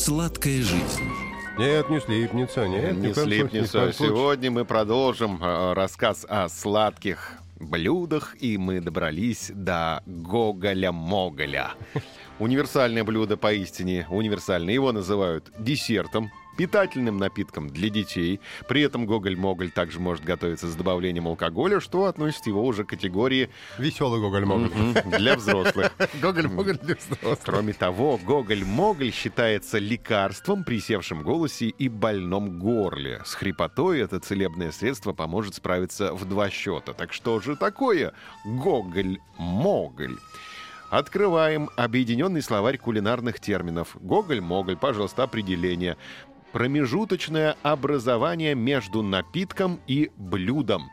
Сладкая жизнь. Нет, не слипнется, нет. Не слипнется. случае. Сегодня мы продолжим э, рассказ о сладких блюдах, и мы добрались до Гоголя-Моголя. Универсальное блюдо поистине универсальное. Его называют десертом, питательным напитком для детей. При этом Гоголь-Моголь также может готовиться с добавлением алкоголя, что относит его уже к категории Веселый Гоголь-Моголь. для взрослых. Гоголь-Моголь для взрослых. Кроме того, Гоголь-Моголь считается лекарством при севшем голосе и больном горле. С хрипотой это целебное средство поможет справиться в два счета. Так что же такое Гоголь-Моголь? Открываем объединенный словарь кулинарных терминов. Гоголь-Моголь, пожалуйста, определение. Промежуточное образование между напитком и блюдом.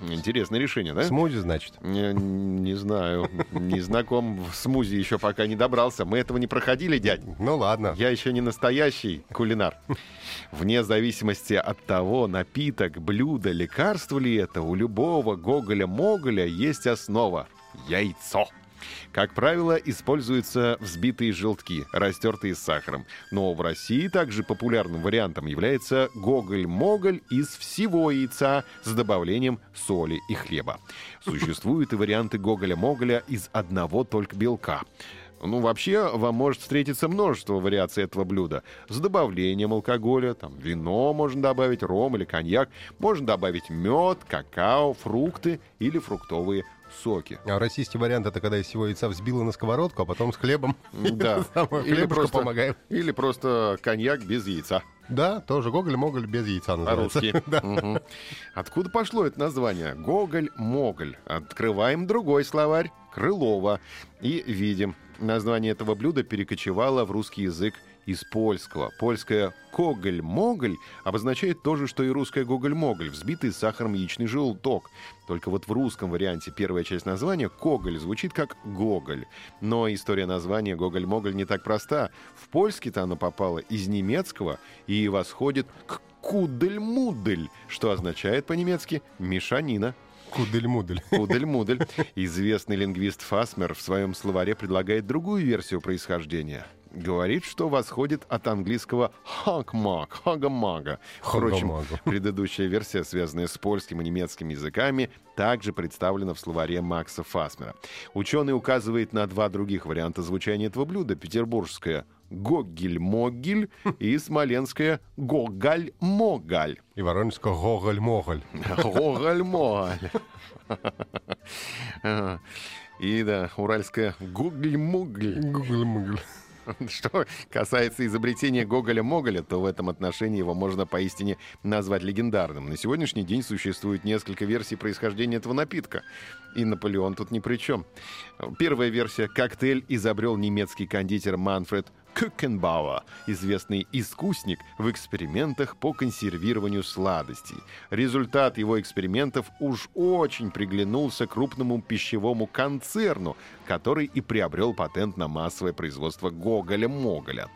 Интересное решение, да? Смузи, значит. Не, не знаю, не знаком в смузи еще пока не добрался. Мы этого не проходили, дядь. Ну ладно. Я еще не настоящий кулинар. Вне зависимости от того, напиток, блюдо, лекарство ли это, у любого Гоголя-Моголя есть основа — яйцо. Как правило, используются взбитые желтки, растертые с сахаром. Но в России также популярным вариантом является гоголь-моголь из всего яйца с добавлением соли и хлеба. Существуют и варианты гоголя-моголя из одного только белка. Ну, вообще, вам может встретиться множество вариаций этого блюда. С добавлением алкоголя, там, вино можно добавить, ром или коньяк. Можно добавить мед, какао, фрукты или фруктовые соки. А российский вариант это когда из всего яйца взбила на сковородку, а потом с хлебом. Да. Или просто, помогаем. или просто коньяк без яйца. Да, тоже Гоголь-Моголь без яйца называется. По-русски. Да. Мгм. Откуда пошло это название? Гоголь-моголь. Открываем другой словарь. Крылова. И видим. Название этого блюда перекочевало в русский язык из польского. Польское «коголь-моголь» обозначает то же, что и русское «гоголь-моголь», взбитый сахаром яичный желток. Только вот в русском варианте первая часть названия «коголь» звучит как «гоголь». Но история названия «гоголь-моголь» не так проста. В польский-то оно попало из немецкого и восходит к «кудель-мудель», что означает по-немецки «мешанина». Кудель-мудель. Кудель-мудель. Известный лингвист Фасмер в своем словаре предлагает другую версию происхождения. Говорит, что восходит от английского «хагмаг», «хагамага». Впрочем, предыдущая версия, связанная с польским и немецким языками, также представлена в словаре Макса Фасмера. Ученый указывает на два других варианта звучания этого блюда. Петербургское «гогель-могель» и смоленское «гогаль-могаль». И воронежского Гоголь-Моголь. Гоголь-моголь. И да, уральская гугль-мугль. Гоголь-Моголь. Что касается изобретения Гоголя-Моголя, то в этом отношении его можно поистине назвать легендарным. На сегодняшний день существует несколько версий происхождения этого напитка. И Наполеон тут ни при чем. Первая версия. Коктейль изобрел немецкий кондитер Манфред Кюкенбауэр, известный искусник в экспериментах по консервированию сладостей. Результат его экспериментов уж очень приглянулся крупному пищевому концерну, который и приобрел патент на массовое производство Гоголя-Моголя.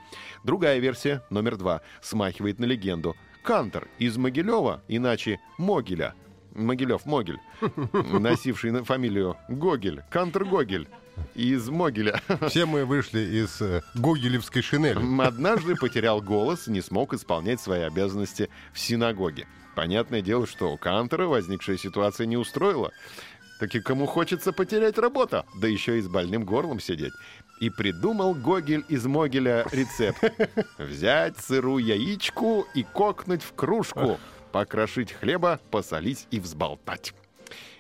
Другая версия, номер два, смахивает на легенду. Кантор из Могилева, иначе Могиля, Могилев-Могиль, носивший на фамилию Гогель, Кантор Гогель, из Могиля. Все мы вышли из э, гогелевской шинели. Однажды потерял голос и не смог исполнять свои обязанности в синагоге. Понятное дело, что у Кантора возникшая ситуация не устроила. Так и кому хочется потерять работу, да еще и с больным горлом сидеть. И придумал Гогель из Могиля рецепт. Взять сырую яичку и кокнуть в кружку, покрошить хлеба, посолить и взболтать.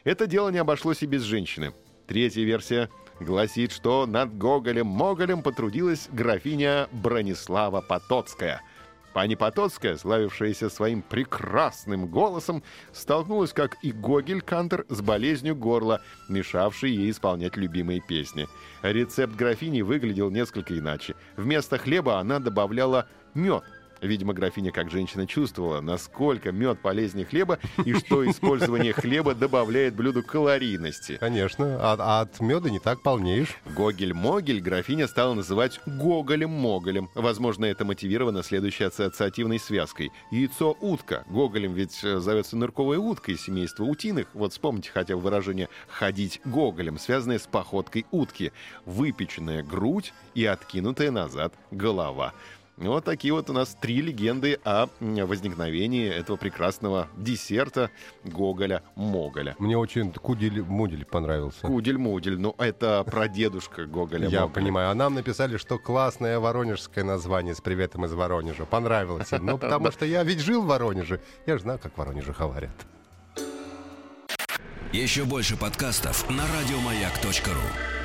Это дело не обошлось и без женщины. Третья версия гласит, что над Гоголем-Моголем потрудилась графиня Бронислава Потоцкая. Пани Потоцкая, славившаяся своим прекрасным голосом, столкнулась, как и Гогель Кантер, с болезнью горла, мешавшей ей исполнять любимые песни. Рецепт графини выглядел несколько иначе. Вместо хлеба она добавляла мед — Видимо, графиня как женщина чувствовала, насколько мед полезнее хлеба и что использование хлеба добавляет блюду калорийности. Конечно, а, а от меда не так полнеешь. Гогель-могель графиня стала называть гоголем-моголем. Возможно, это мотивировано следующей ассоциативной связкой. Яйцо-утка. Гоголем ведь э, зовется нырковая утка из семейства утиных. Вот вспомните хотя бы выражение «ходить гоголем», связанное с походкой утки. Выпеченная грудь и откинутая назад голова. Вот такие вот у нас три легенды о возникновении этого прекрасного десерта Гоголя-Моголя. Мне очень Кудель-Мудель понравился. Кудель-Мудель, ну это прадедушка Гоголя. Я понимаю. А нам написали, что классное воронежское название с приветом из Воронежа. Понравилось им. Ну, потому что я ведь жил в Воронеже. Я же знаю, как в Воронеже говорят. Еще больше подкастов на радиомаяк.ру